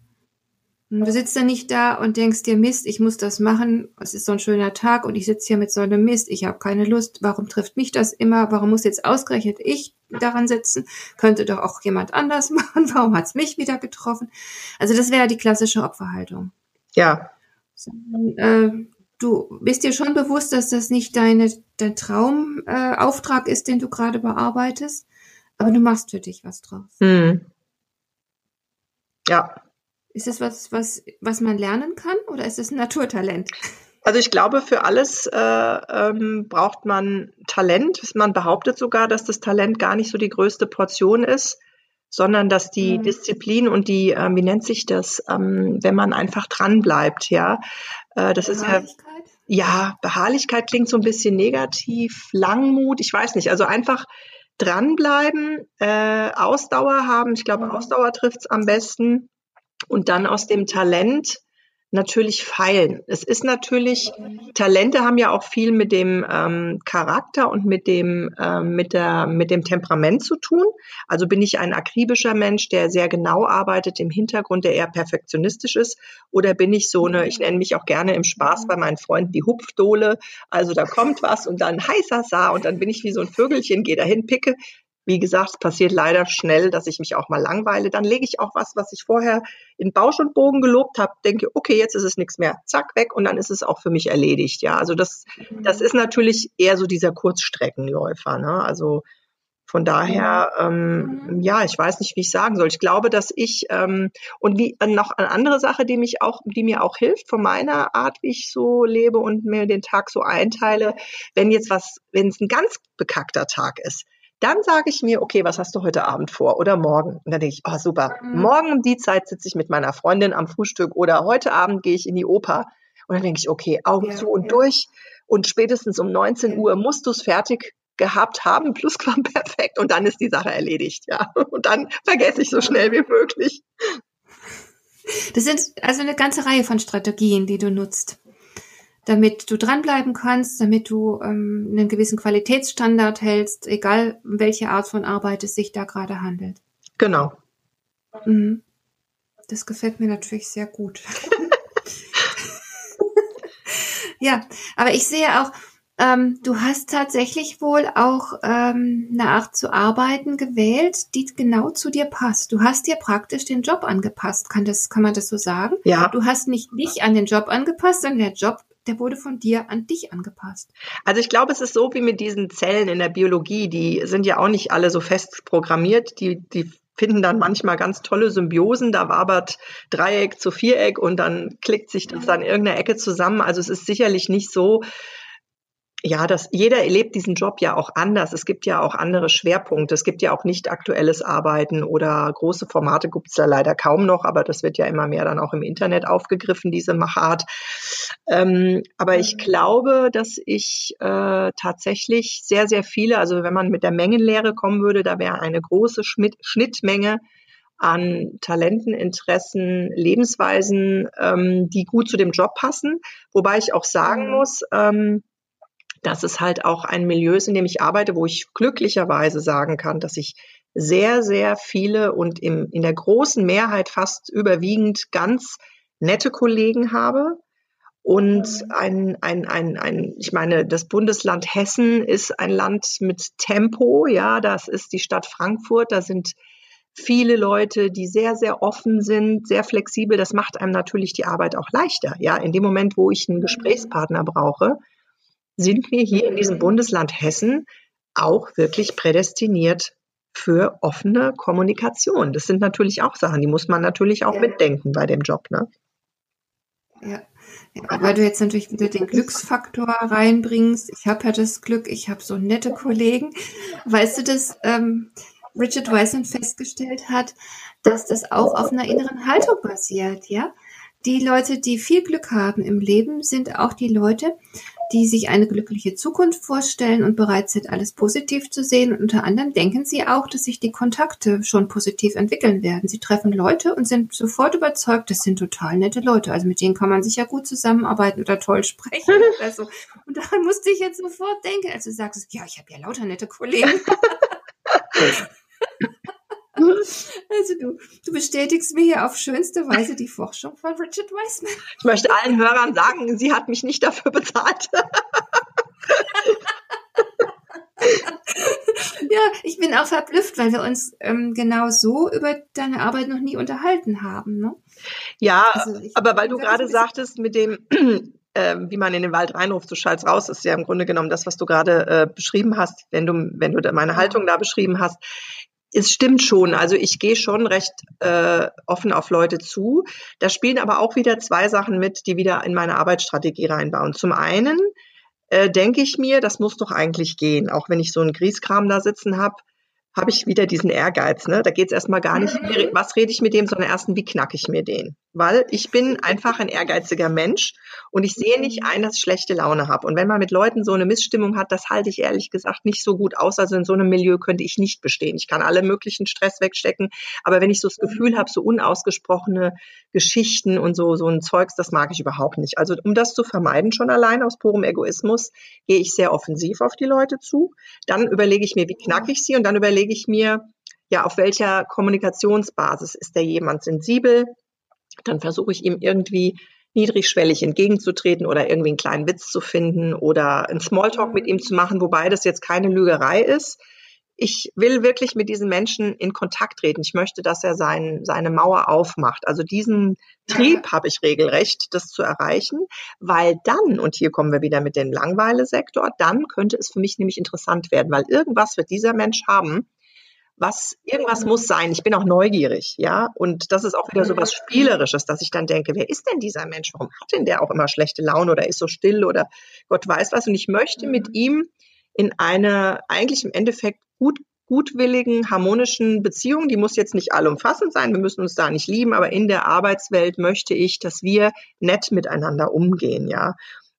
Du sitzt dann nicht da und denkst dir, Mist, ich muss das machen. Es ist so ein schöner Tag und ich sitze hier mit so einem Mist. Ich habe keine Lust. Warum trifft mich das immer? Warum muss jetzt ausgerechnet ich daran sitzen? Könnte doch auch jemand anders <laughs> machen. Warum hat's mich wieder getroffen? Also das wäre die klassische Opferhaltung. Ja, Sondern, äh, du bist dir schon bewusst, dass das nicht deine, dein Traumauftrag äh, ist, den du gerade bearbeitest, aber du machst für dich was draus. hm. ja. Ist das was, was, was man lernen kann oder ist es ein Naturtalent? Also ich glaube, für alles äh, ähm, braucht man Talent. Man behauptet sogar, dass das Talent gar nicht so die größte Portion ist, sondern dass die Mhm. Disziplin und die, äh, wie nennt sich das, ähm, wenn man einfach dran bleibt, ja. Äh, das ist ja, Beharrlichkeit? ja, Beharrlichkeit klingt so ein bisschen negativ, Langmut, ich weiß nicht. Also einfach dranbleiben, äh, Ausdauer haben. Ich glaube, Mhm. Ausdauer trifft's am besten. Und dann aus dem Talent natürlich feilen. Es ist natürlich, Talente haben ja auch viel mit dem ähm, Charakter und mit dem, ähm, mit, der, mit dem Temperament zu tun. Also bin ich ein akribischer Mensch, der sehr genau arbeitet im Hintergrund, der eher perfektionistisch ist, oder bin ich so eine, ich nenne mich auch gerne im Spaß bei meinen Freunden die Hupfdohle. Also da kommt was und dann heißer Sa und dann bin ich wie so ein Vögelchen, gehe dahin, picke wie gesagt, es passiert leider schnell, dass ich mich auch mal langweile. Dann lege ich auch was, was ich vorher in Bausch und Bogen gelobt habe, denke, okay, jetzt ist es nichts mehr, zack, weg und dann ist es auch für mich erledigt. Ja, also das, das ist natürlich eher so dieser Kurzstreckenläufer. Ne? Also von daher, ähm, ja, ich weiß nicht, wie ich sagen soll. Ich glaube, dass ich ähm, und wie äh, noch eine andere Sache, die mich auch, die mir auch hilft von meiner Art, wie ich so lebe und mir den Tag so einteile, wenn jetzt was, wenn es ein ganz bekackter Tag ist, dann sage ich mir, okay, was hast du heute Abend vor oder morgen? Und dann denke ich, oh super, mhm. morgen um die Zeit sitze ich mit meiner Freundin am Frühstück oder heute Abend gehe ich in die Oper. Und dann denke ich, okay, Augen ja, zu und ja. durch. Und spätestens um 19 Uhr musst du es fertig gehabt haben, Plusquamperfekt <laughs> und dann ist die Sache erledigt, ja. Und dann vergesse ich so schnell wie möglich. Das sind also eine ganze Reihe von Strategien, die du nutzt, damit du dranbleiben kannst, damit du ähm, einen gewissen Qualitätsstandard hältst, egal welche Art von Arbeit es sich da gerade handelt. Genau. Mhm. Das gefällt mir natürlich sehr gut. <laughs> ja, aber ich sehe auch, ähm, du hast tatsächlich wohl auch ähm, eine Art zu arbeiten gewählt, die genau zu dir passt. Du hast dir praktisch den Job angepasst. Kann das, kann man das so sagen? Ja. Du hast nicht dich an den Job angepasst, sondern der Job der wurde von dir an dich angepasst. Also ich glaube, es ist so wie mit diesen Zellen in der Biologie, die sind ja auch nicht alle so fest programmiert, die, die finden dann manchmal ganz tolle Symbiosen, da wabert Dreieck zu Viereck und dann klickt sich das an irgendeiner Ecke zusammen. Also es ist sicherlich nicht so, ja, das, jeder erlebt diesen Job ja auch anders. Es gibt ja auch andere Schwerpunkte. Es gibt ja auch nicht aktuelles Arbeiten oder große Formate gibt es da leider kaum noch, aber das wird ja immer mehr dann auch im Internet aufgegriffen, diese Machart. Ähm, aber ich mhm. glaube, dass ich äh, tatsächlich sehr, sehr viele, also wenn man mit der Mengenlehre kommen würde, da wäre eine große Schmidt Schnittmenge an Talenten, Interessen, Lebensweisen, ähm, die gut zu dem Job passen. Wobei ich auch sagen mhm. muss, ähm, dass es halt auch ein Milieu ist, in dem ich arbeite, wo ich glücklicherweise sagen kann, dass ich sehr, sehr viele und im, in der großen Mehrheit fast überwiegend ganz nette Kollegen habe. Und ein, ein, ein, ein, ich meine, das Bundesland Hessen ist ein Land mit Tempo, ja, das ist die Stadt Frankfurt, da sind viele Leute, die sehr, sehr offen sind, sehr flexibel. Das macht einem natürlich die Arbeit auch leichter, ja. In dem Moment, wo ich einen Gesprächspartner brauche, sind wir hier in diesem Bundesland Hessen auch wirklich prädestiniert für offene Kommunikation. Das sind natürlich auch Sachen, die muss man natürlich auch ja. mitdenken bei dem Job. Ne? Ja. ja. weil du jetzt natürlich wieder den Glücksfaktor reinbringst. Ich habe ja das Glück, ich habe so nette Kollegen. Weißt du, dass ähm, Richard Wiseman festgestellt hat, dass das auch auf einer inneren Haltung basiert, ja? Die Leute, die viel Glück haben im Leben, sind auch die Leute, die sich eine glückliche Zukunft vorstellen und bereit sind, alles positiv zu sehen. Und unter anderem denken sie auch, dass sich die Kontakte schon positiv entwickeln werden. Sie treffen Leute und sind sofort überzeugt, das sind total nette Leute. Also mit denen kann man sicher gut zusammenarbeiten oder toll sprechen oder so. Und daran musste ich jetzt sofort denken, als du sagst, ja, ich habe ja lauter nette Kollegen. <laughs> Also du, du bestätigst mir hier auf schönste Weise die Forschung von Richard Wiseman. Ich möchte allen Hörern sagen, sie hat mich nicht dafür bezahlt. ja, ich bin auch verblüfft, weil wir uns ähm, genau so über deine Arbeit noch nie unterhalten haben. Ne? Ja, also aber weil du gerade sagtest, mit dem, <clears throat> äh, wie man in den Wald reinruft, so schallt raus, ist ja im Grunde genommen das, was du gerade äh, beschrieben hast, wenn du, wenn du meine Haltung da beschrieben hast es stimmt schon. Also ich gehe schon recht äh, offen auf Leute zu. Da spielen aber auch wieder zwei Sachen mit, die wieder in meine Arbeitsstrategie reinbauen. Zum einen äh, denke ich mir, das muss doch eigentlich gehen, auch wenn ich so einen Grießkram da sitzen habe habe ich wieder diesen Ehrgeiz. Ne? Da geht es erstmal gar nicht, mhm. was rede ich mit dem, sondern erstens, wie knacke ich mir den? Weil ich bin einfach ein ehrgeiziger Mensch und ich sehe nicht ein, dass ich schlechte Laune habe. Und wenn man mit Leuten so eine Missstimmung hat, das halte ich ehrlich gesagt nicht so gut aus. Also in so einem Milieu könnte ich nicht bestehen. Ich kann alle möglichen Stress wegstecken, aber wenn ich so das Gefühl habe, so unausgesprochene Geschichten und so, so ein Zeugs, das mag ich überhaupt nicht. Also um das zu vermeiden, schon allein aus purem Egoismus, gehe ich sehr offensiv auf die Leute zu. Dann überlege ich mir, wie knacke ich sie und dann überlege ich mir, ja, auf welcher Kommunikationsbasis ist der jemand sensibel? Dann versuche ich ihm irgendwie niedrigschwellig entgegenzutreten oder irgendwie einen kleinen Witz zu finden oder einen Smalltalk mit ihm zu machen, wobei das jetzt keine Lügerei ist. ich will wirklich mit diesem Menschen in Kontakt treten. Ich möchte, dass er sein, seine Mauer aufmacht. Also diesen Trieb habe ich regelrecht, das zu erreichen, weil dann, und hier kommen wir wieder mit dem Langweile-Sektor, dann könnte es für mich nämlich interessant werden, weil irgendwas wird dieser Mensch haben, was, irgendwas muss sein. Ich bin auch neugierig, ja. Und das ist auch wieder so was Spielerisches, dass ich dann denke, wer ist denn dieser Mensch? Warum hat denn der auch immer schlechte Laune oder ist so still oder Gott weiß was? Und ich möchte mit mhm. ihm in eine eigentlich im Endeffekt gut gutwilligen, harmonischen Beziehung. Die muss jetzt nicht allumfassend sein. Wir müssen uns da nicht lieben, aber in der Arbeitswelt möchte ich, dass wir nett miteinander umgehen, ja.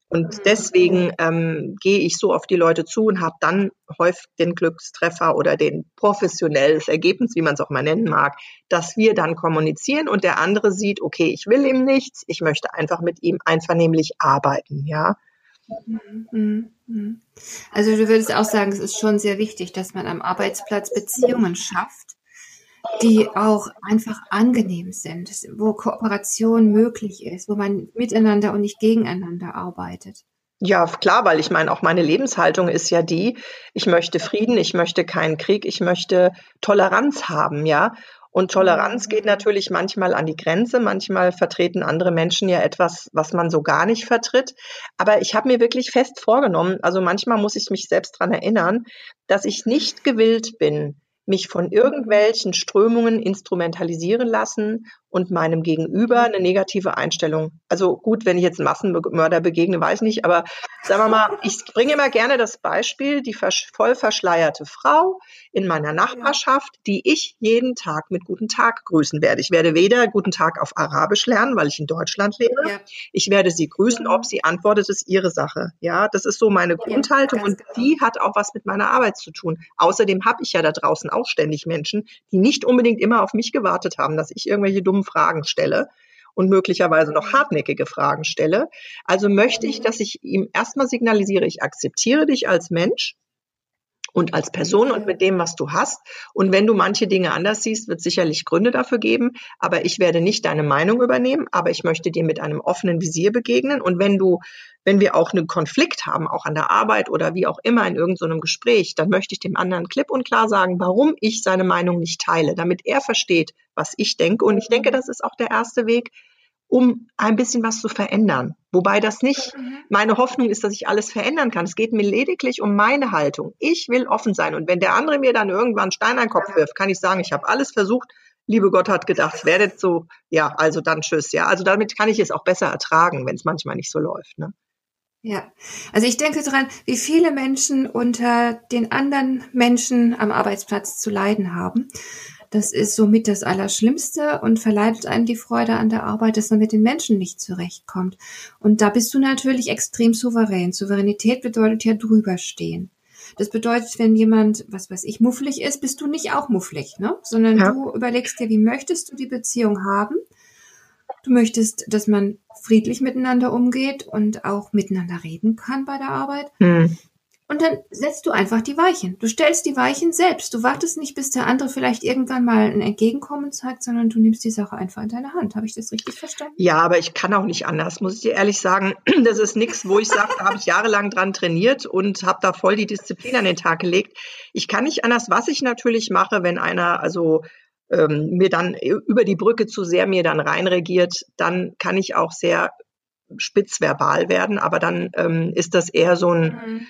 Und mhm. deswegen ähm, gehe ich so auf die Leute zu und habe dann häufig den Glückstreffer oder den professionelles Ergebnis, wie man es auch mal nennen mag, dass wir dann kommunizieren und der andere sieht, okay, ich will ihm nichts, ich möchte einfach mit ihm einvernehmlich arbeiten, ja. Mhm, mhm, also du würdest auch sagen, es ist schon sehr wichtig, dass man am Arbeitsplatz Beziehungen schafft, die auch einfach angenehm sind, wo Kooperation möglich ist, wo man miteinander und nicht gegeneinander arbeitet. Ja, klar, weil ich meine, auch meine Lebenshaltung ist ja die, ich möchte Frieden, ich möchte keinen Krieg, ich möchte Toleranz haben, ja. Und Toleranz geht natürlich manchmal an die Grenze, manchmal vertreten andere Menschen ja etwas, was man so gar nicht vertritt. Aber ich habe mir wirklich fest vorgenommen, also manchmal muss ich mich selbst dran erinnern, dass ich nicht gewillt bin, mich von irgendwelchen Strömungen instrumentalisieren lassen und meinem Gegenüber eine negative Einstellung. Also gut, wenn ich jetzt Massenmörder begegne, weiß nicht, aber sagen wir mal, <laughs> ich bringe immer gerne das Beispiel, die voll verschleierte Frau in meiner Nachbarschaft, die ich jeden Tag mit Guten Tag grüßen werde. Ich werde weder Guten Tag auf Arabisch lernen, weil ich in Deutschland lebe. Ja. Ich werde sie grüßen, ob sie antwortet, ist ihre Sache. Ja, das ist so meine Grundhaltung und genau. die hat auch was mit meiner Arbeit zu tun. Außerdem habe ich ja da draußen auch ständig Menschen, die nicht unbedingt immer auf mich gewartet haben, dass ich irgendwelche dummen Fragen stelle und möglicherweise noch hartnäckige Fragen stelle. Also möchte ich, dass ich ihm erstmal signalisiere, ich akzeptiere dich als Mensch und als Person und mit dem, was du hast. Und wenn du manche Dinge anders siehst, wird sicherlich Gründe dafür geben. Aber ich werde nicht deine Meinung übernehmen, aber ich möchte dir mit einem offenen Visier begegnen. Und wenn du, wenn wir auch einen Konflikt haben, auch an der Arbeit oder wie auch immer in irgendeinem so Gespräch, dann möchte ich dem anderen klipp und klar sagen, warum ich seine Meinung nicht teile, damit er versteht, was ich denke. Und ich denke, das ist auch der erste Weg, um ein bisschen was zu verändern. Wobei das nicht mhm. meine Hoffnung ist, dass ich alles verändern kann. Es geht mir lediglich um meine Haltung. Ich will offen sein. Und wenn der andere mir dann irgendwann Stein an den Kopf wirft, kann ich sagen, ich habe alles versucht. Liebe Gott hat gedacht, werdet so, ja, also dann tschüss, ja. Also damit kann ich es auch besser ertragen, wenn es manchmal nicht so läuft. Ne? Ja, also ich denke daran, wie viele Menschen unter den anderen Menschen am Arbeitsplatz zu leiden haben. Das ist somit das Allerschlimmste und verleitet einem die Freude an der Arbeit, dass man mit den Menschen nicht zurechtkommt. Und da bist du natürlich extrem souverän. Souveränität bedeutet ja drüberstehen. Das bedeutet, wenn jemand, was weiß ich, mufflig ist, bist du nicht auch mufflig, ne? Sondern ja. du überlegst dir, wie möchtest du die Beziehung haben? Du möchtest, dass man friedlich miteinander umgeht und auch miteinander reden kann bei der Arbeit. Hm. Und dann setzt du einfach die Weichen. Du stellst die Weichen selbst. Du wartest nicht, bis der andere vielleicht irgendwann mal ein Entgegenkommen zeigt, sondern du nimmst die Sache einfach in deine Hand. Habe ich das richtig verstanden? Ja, aber ich kann auch nicht anders, muss ich dir ehrlich sagen. <clears throat> Das ist nichts, wo ich sage, da habe ich jahrelang dran trainiert und habe da voll die Disziplin an den Tag gelegt. Ich kann nicht anders, was ich natürlich mache, wenn einer also ähm, mir dann über die Brücke zu sehr mir dann reinregiert, dann kann ich auch sehr spitzverbal werden, aber dann ähm, ist das eher so ein, mhm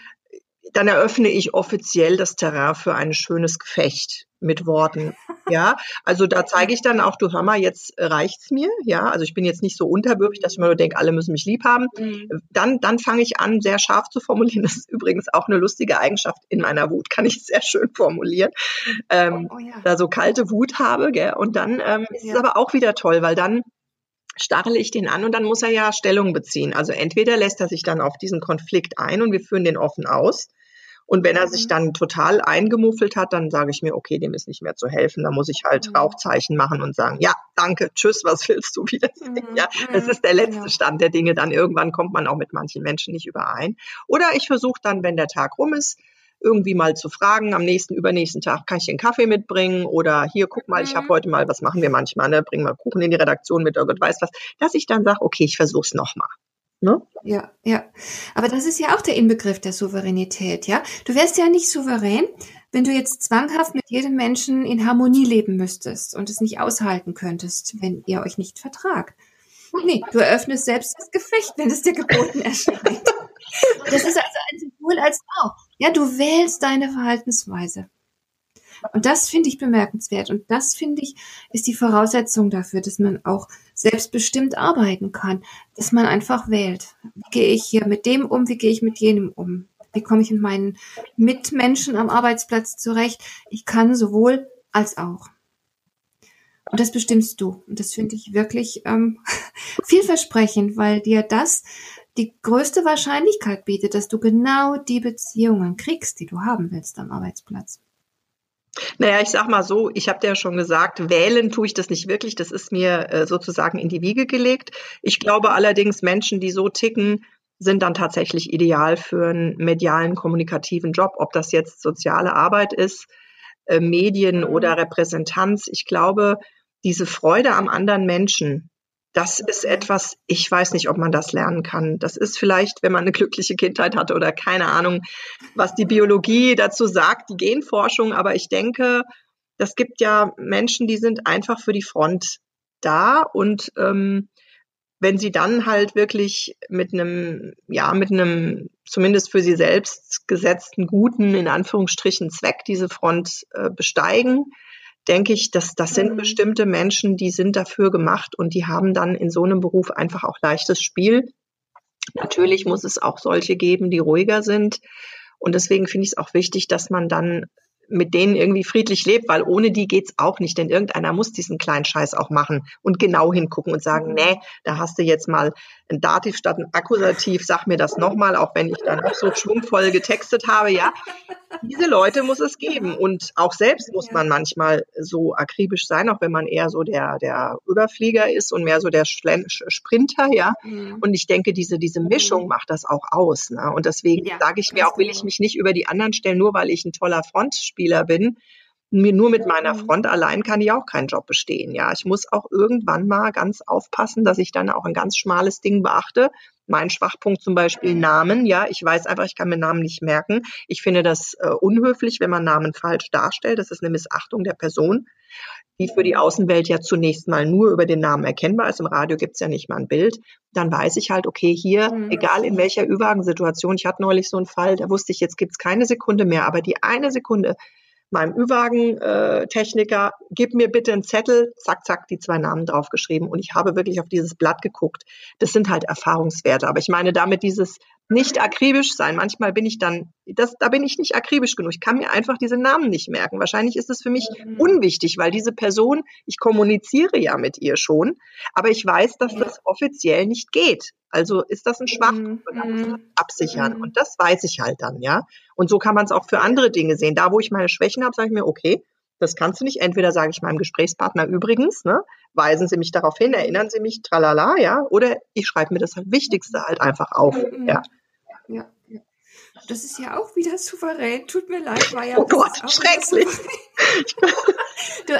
dann eröffne ich offiziell das Terrain für ein schönes Gefecht mit Worten. <laughs> Ja, also da zeige ich dann auch, du hör mal, jetzt reicht's mir. Ja, also ich bin jetzt nicht so unterwürfig, dass ich mir nur denke, alle müssen mich lieb haben. Mhm. Dann, dann fange ich an, sehr scharf zu formulieren. Das ist übrigens auch eine lustige Eigenschaft in meiner Wut, kann ich sehr schön formulieren. Ähm, oh, oh ja. Da so kalte Wut habe, gell? Und dann ähm, ist ja. es aber auch wieder toll, weil dann starre ich den an und dann muss er ja Stellung beziehen. Also entweder lässt er sich dann auf diesen Konflikt ein und wir führen den offen aus und wenn er sich mhm. dann total eingemuffelt hat, dann sage ich mir, okay, dem ist nicht mehr zu helfen. Da muss ich halt mhm. Rauchzeichen machen und sagen, ja, danke, tschüss, was willst du wieder? Mhm. Ja, das ist der letzte. Stand der Dinge. Dann irgendwann kommt man auch mit manchen Menschen nicht überein. Oder ich versuche dann, wenn der Tag rum ist, irgendwie mal zu fragen, am nächsten, übernächsten Tag kann ich den Kaffee mitbringen oder hier, guck mal, ich habe heute mal, was machen wir manchmal, ne? bringen wir Kuchen in die Redaktion mit, oder Gott weiß was, dass ich dann sage, okay, ich versuche es nochmal. Ne? Ja, ja. Aber das ist ja auch der Inbegriff der Souveränität, ja. Du wärst ja nicht souverän, wenn du jetzt zwanghaft mit jedem Menschen in Harmonie leben müsstest und es nicht aushalten könntest, wenn ihr euch nicht vertragt. Nee, du eröffnest selbst das Gefecht, wenn es dir geboten erscheint. <laughs> Das ist also ein Symbol als auch. Ja, du wählst deine Verhaltensweise. Und das finde ich bemerkenswert. Und das finde ich ist die Voraussetzung dafür, dass man auch selbstbestimmt arbeiten kann, dass man einfach wählt. Wie gehe ich hier mit dem um? Wie gehe ich mit jenem um? Wie komme ich mit meinen Mitmenschen am Arbeitsplatz zurecht? Ich kann sowohl als auch. Und das bestimmst du. Und das finde ich wirklich ähm, <laughs> vielversprechend, weil dir das die größte Wahrscheinlichkeit bietet, dass du genau die Beziehungen kriegst, die du haben willst am Arbeitsplatz. Naja, ich sag mal so, ich habe dir ja schon gesagt, wählen tue ich das nicht wirklich. Das ist mir äh, sozusagen in die Wiege gelegt. Ich glaube allerdings, Menschen, die so ticken, sind dann tatsächlich ideal für einen medialen, kommunikativen Job, ob das jetzt soziale Arbeit ist, äh, Medien mhm. oder Repräsentanz. Ich glaube, diese Freude am anderen Menschen, das ist etwas, ich weiß nicht, ob man das lernen kann. Das ist vielleicht, wenn man eine glückliche Kindheit hatte oder keine Ahnung, was die Biologie dazu sagt, die Genforschung. Aber ich denke, das gibt ja Menschen, die sind einfach für die Front da und ähm, wenn sie dann halt wirklich mit einem, ja, mit einem zumindest für sie selbst gesetzten guten, in Anführungsstrichen, Zweck diese Front äh, besteigen, denke ich, dass das sind mhm. bestimmte Menschen, die sind dafür gemacht und die haben dann in so einem Beruf einfach auch leichtes Spiel. Natürlich muss es auch solche geben, die ruhiger sind. Und deswegen finde ich es auch wichtig, dass man dann mit denen irgendwie friedlich lebt, weil ohne die geht's auch nicht, denn irgendeiner muss diesen kleinen Scheiß auch machen und genau hingucken und sagen, mhm. nee, da hast du jetzt mal ein Dativ statt ein Akkusativ, sag mir das nochmal, auch wenn ich dann auch so schwungvoll getextet habe, ja. Diese Leute muss es geben und auch selbst muss man manchmal so akribisch sein, auch wenn man eher so der, der Überflieger ist und mehr so der Sprinter, ja. Mhm. Und ich denke, diese, diese Mischung mhm. macht das auch aus, ne? Und deswegen ja, sage ich mir auch, will ich mich nicht über die anderen stellen, nur weil ich ein toller Frontspieler bin nur mit meiner mhm. Front allein kann ich auch keinen Job bestehen. Ja, ich muss auch irgendwann mal ganz aufpassen, dass ich dann auch ein ganz schmales Ding beachte. Mein Schwachpunkt zum Beispiel Namen. Ja, ich weiß einfach, ich kann mir Namen nicht merken. Ich finde das äh, unhöflich, wenn man Namen falsch darstellt. Das ist eine Missachtung der Person, die für die Außenwelt ja zunächst mal nur über den Namen erkennbar ist. Im Radio gibt's ja nicht mal ein Bild. Dann weiß ich halt, okay, hier, mhm. egal in welcher Ü-Wagen-Situation, ich hatte neulich so einen Fall, da wusste ich, jetzt gibt's keine Sekunde mehr, aber die eine Sekunde, meinem Ü-Wagen-Techniker, äh, gib mir bitte einen Zettel, zack, zack, die zwei Namen draufgeschrieben. Und ich habe wirklich auf dieses Blatt geguckt. Das sind halt Erfahrungswerte. Aber ich meine damit dieses nicht akribisch sein. Manchmal bin ich dann, das, da bin ich nicht akribisch genug. Ich kann mir einfach diese Namen nicht merken. Wahrscheinlich ist es für mich mhm. unwichtig, weil diese Person, ich kommuniziere ja mit ihr schon, aber ich weiß, dass das offiziell nicht geht. Also ist das ein Schwachpunkt, mhm. absichern. Mhm. Und das weiß ich halt dann, ja. Und so kann man es auch für andere Dinge sehen. Da, wo ich meine Schwächen habe, sage ich mir, okay, das kannst du nicht. Entweder sage ich meinem Gesprächspartner übrigens, ne, weisen Sie mich darauf hin, erinnern Sie mich, tralala, ja, oder ich schreibe mir das Wichtigste halt einfach auf, mhm. ja. Ja, ja. Das ist ja auch wieder souverän. Tut mir leid, war ja. Oh Gott, schrecklich. <laughs> du,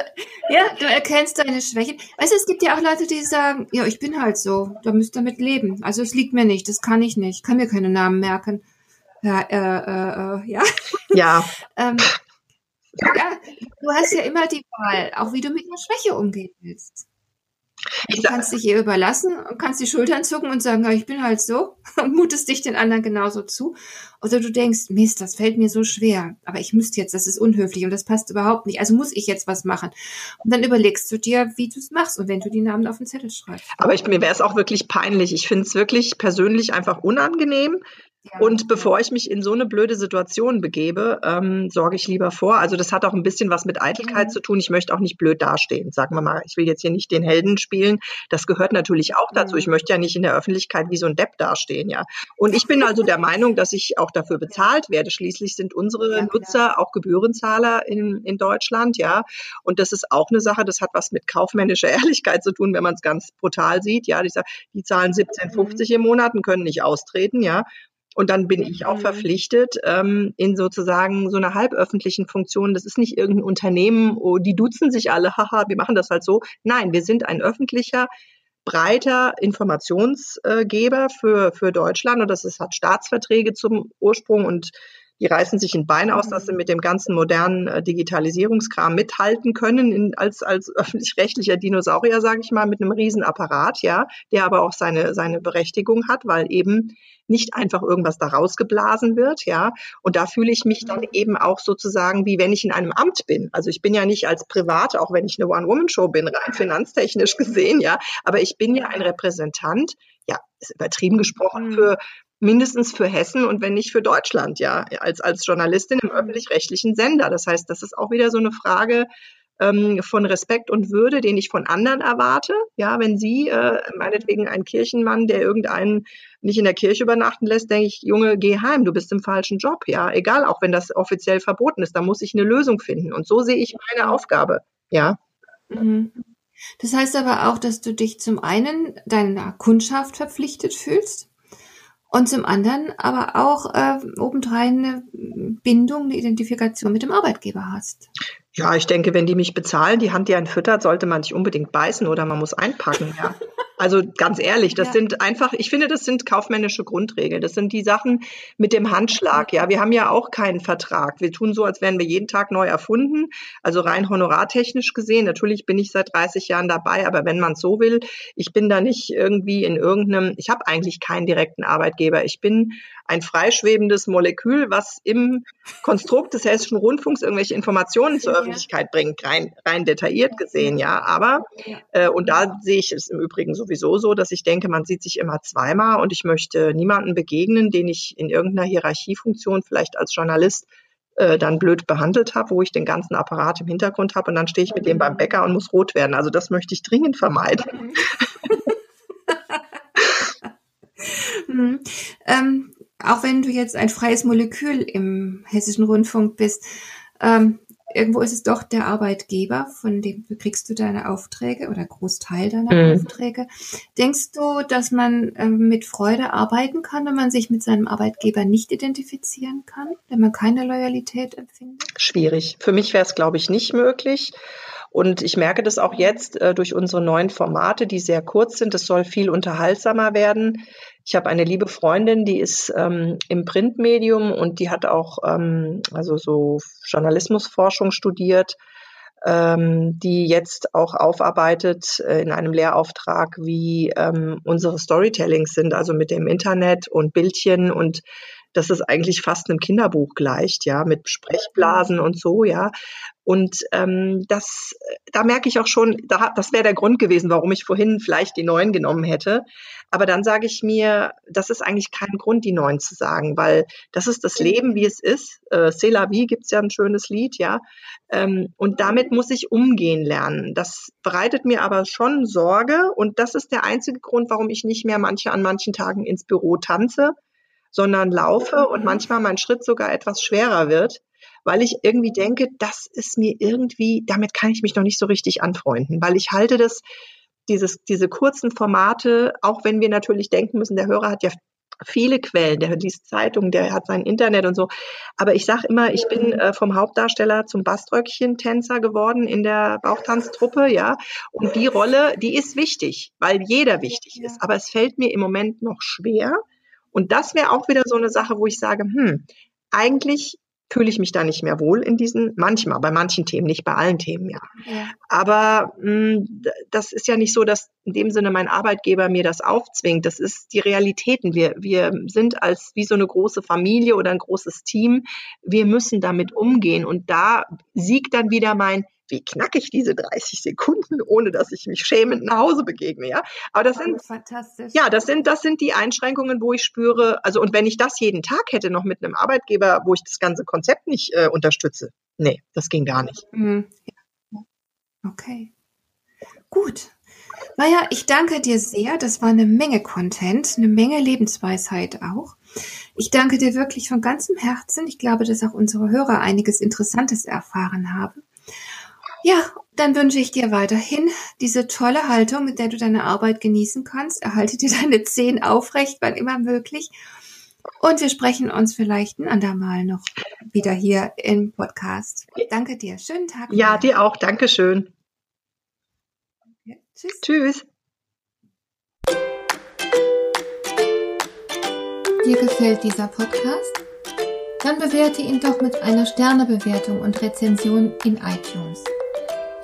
ja, du erkennst deine Schwächen. Weißt du, es gibt ja auch Leute, die sagen, ja, ich bin halt so, da müsst ihr mit leben. Also es liegt mir nicht, das kann ich nicht, kann mir keine Namen merken. Ja, äh, äh, äh ja. Ja. <laughs> ähm, ja, du hast ja immer die Wahl, auch wie du mit einer Schwäche umgehen willst. Du kannst dich ihr überlassen und kannst die Schultern zucken und sagen, ich bin halt so <laughs> und mutest dich den anderen genauso zu. Oder du denkst, Mist, das fällt mir so schwer, aber ich müsste jetzt, das ist unhöflich und das passt überhaupt nicht. Also muss ich jetzt was machen. Und dann überlegst du dir, wie du es machst und wenn du die Namen auf den Zettel schreibst. Aber ich, mir wäre es auch wirklich peinlich. Ich finde es wirklich persönlich einfach unangenehm, und bevor ich mich in so eine blöde Situation begebe, ähm, sorge ich lieber vor. Also das hat auch ein bisschen was mit Eitelkeit mhm. zu tun. Ich möchte auch nicht blöd dastehen. Sagen wir mal, ich will jetzt hier nicht den Helden spielen. Das gehört natürlich auch dazu. Mhm. Ich möchte ja nicht in der Öffentlichkeit wie so ein Depp dastehen, ja. Und ich bin also der Meinung, dass ich auch dafür bezahlt werde. Schließlich sind unsere ja, Nutzer auch Gebührenzahler in, in Deutschland, ja. Und das ist auch eine Sache, das hat was mit kaufmännischer <laughs> Ehrlichkeit zu tun, wenn man es ganz brutal sieht, ja. Die, die zahlen 17,50 mhm. im Monat und können nicht austreten, ja. Und dann bin ich auch mhm. verpflichtet, ähm, in sozusagen so einer halböffentlichen Funktion. Das ist nicht irgendein Unternehmen, oh, die duzen sich alle, haha, wir machen das halt so. Nein, wir sind ein öffentlicher, breiter Informationsgeber für, für Deutschland und das ist, hat Staatsverträge zum Ursprung und die reißen sich ein Bein aus, dass sie mit dem ganzen modernen äh, Digitalisierungskram mithalten können in, als, als <laughs> öffentlich-rechtlicher Dinosaurier, sage ich mal, mit einem Riesenapparat, ja, der aber auch seine, seine Berechtigung hat, weil eben nicht einfach irgendwas da rausgeblasen wird, ja. Und da fühle ich mich dann eben auch sozusagen, wie wenn ich in einem Amt bin. Also ich bin ja nicht als Privat, auch wenn ich eine One-Woman-Show bin, rein finanztechnisch gesehen, ja. Aber ich bin ja ein Repräsentant, ja, ist übertrieben gesprochen, mhm. für mindestens für Hessen und wenn nicht für Deutschland, ja, als, als Journalistin im öffentlich-rechtlichen Sender. Das heißt, das ist auch wieder so eine Frage ähm, von Respekt und Würde, den ich von anderen erwarte. Ja, wenn Sie, äh, meinetwegen ein Kirchenmann, der irgendeinen nicht in der Kirche übernachten lässt, denke ich, Junge, geh heim, du bist im falschen Job. Ja, egal, auch wenn das offiziell verboten ist, da muss ich eine Lösung finden. Und so sehe ich meine Aufgabe. Ja. Mhm. Das heißt aber auch, dass du dich zum einen deiner Kundschaft verpflichtet fühlst und zum anderen aber auch äh, obendrein eine Bindung, eine Identifikation mit dem Arbeitgeber hast. Ja, ich denke, wenn die mich bezahlen, die Hand, die einen füttert, sollte man nicht unbedingt beißen oder man muss einpacken, ja. <laughs> Also ganz ehrlich, das ja. sind einfach, ich finde, das sind kaufmännische Grundregeln. Das sind die Sachen mit dem Handschlag. Ja, wir haben ja auch keinen Vertrag. Wir tun so, als wären wir jeden Tag neu erfunden. Also rein honorartechnisch gesehen. Natürlich bin ich seit 30 Jahren dabei, aber wenn man so will, ich bin da nicht irgendwie in irgendeinem, ich habe eigentlich keinen direkten Arbeitgeber. Ich bin ein freischwebendes Molekül, was im Konstrukt des Hessischen Rundfunks irgendwelche Informationen zur Öffentlichkeit bringt, rein, rein detailliert gesehen, ja. Aber, äh, und da sehe ich es im Übrigen sowieso so, dass ich denke, man sieht sich immer zweimal und ich möchte niemanden begegnen, den ich in irgendeiner Hierarchiefunktion vielleicht als Journalist äh, dann blöd behandelt habe, wo ich den ganzen Apparat im Hintergrund habe und dann stehe ich mit dem beim Bäcker und muss rot werden. Also das möchte ich dringend vermeiden. mhm. <laughs> ähm, auch wenn du jetzt ein freies Molekül im Hessischen Rundfunk bist, ähm, irgendwo ist es doch der Arbeitgeber, von dem kriegst du deine Aufträge oder Großteil deiner mhm. Aufträge. Denkst du, dass man ähm, mit Freude arbeiten kann, wenn man sich mit seinem Arbeitgeber nicht identifizieren kann, wenn man keine Loyalität empfindet? Schwierig. Für mich wäre es, glaube ich, nicht möglich. Und ich merke das auch jetzt äh, durch unsere neuen Formate, die sehr kurz sind. Es soll viel unterhaltsamer werden. Ich habe eine liebe Freundin, die ist ähm, im Printmedium und die hat auch ähm, also so Journalismusforschung studiert, ähm, die jetzt auch aufarbeitet äh, in einem Lehrauftrag, wie ähm, unsere Storytellings sind, also mit dem Internet und Bildchen und dass es eigentlich fast einem Kinderbuch gleicht, ja, mit Sprechblasen und so, ja. Und ähm, das, da merke ich auch schon, da, das wäre der Grund gewesen, warum ich vorhin vielleicht die neuen genommen hätte. Aber dann sage ich mir, das ist eigentlich kein Grund, die neuen zu sagen, weil das ist das Leben, wie es ist. Äh, C'est la vie gibt's ja ein schönes Lied, ja. Ähm, und damit muss ich umgehen lernen. Das bereitet mir aber schon Sorge und das ist der einzige Grund, warum ich nicht mehr manche an manchen Tagen ins Büro tanze, sondern laufe und manchmal mein Schritt sogar etwas schwerer wird, weil ich irgendwie denke, das ist mir irgendwie, damit kann ich mich noch nicht so richtig anfreunden, weil ich halte das, dieses, diese kurzen Formate, auch wenn wir natürlich denken müssen, der Hörer hat ja viele Quellen, der liest Zeitungen, der hat sein Internet und so. Aber ich sage immer, ich bin äh, vom Hauptdarsteller zum Baströckchen-Tänzer geworden in der Bauchtanztruppe, ja. Und die Rolle, die ist wichtig, weil jeder wichtig ist. Aber es fällt mir im Moment noch schwer, und das wäre auch wieder so eine Sache, wo ich sage, hm, eigentlich fühle ich mich da nicht mehr wohl in diesen, manchmal, bei manchen Themen, nicht bei allen Themen, ja. ja. Aber mh, hm, das ist ja nicht so, dass in dem Sinne mein Arbeitgeber mir das aufzwingt. Das ist die Realitäten. Wir, wir sind als wie so eine große Familie oder ein großes Team. Wir müssen damit umgehen. Und da siegt dann wieder mein, wie knacke ich diese 30 Sekunden, ohne dass ich mich schämend nach Hause begegne, ja. Aber das sind, Fantastisch. ja, das sind, das sind die Einschränkungen, wo ich spüre, also, und wenn ich das jeden Tag hätte, noch mit einem Arbeitgeber, wo ich das ganze Konzept nicht äh, unterstütze, nee, das ging gar nicht. Mhm. Okay. Gut. Naja, ich danke dir sehr. Das war eine Menge Content, eine Menge Lebensweisheit auch. Ich danke dir wirklich von ganzem Herzen. Ich glaube, dass auch unsere Hörer einiges Interessantes erfahren haben. Ja, dann wünsche ich dir weiterhin diese tolle Haltung, mit der du deine Arbeit genießen kannst. Erhalte dir <laughs> deine Zehen aufrecht, wann immer möglich. Und wir sprechen uns vielleicht ein andermal noch wieder hier im Podcast. Danke dir. Schönen Tag. Ja, dir auch. Dankeschön. Ja, tschüss. Tschüss. Dir gefällt dieser Podcast? dann bewerte ihn doch mit einer Sternebewertung und Rezension in iTunes.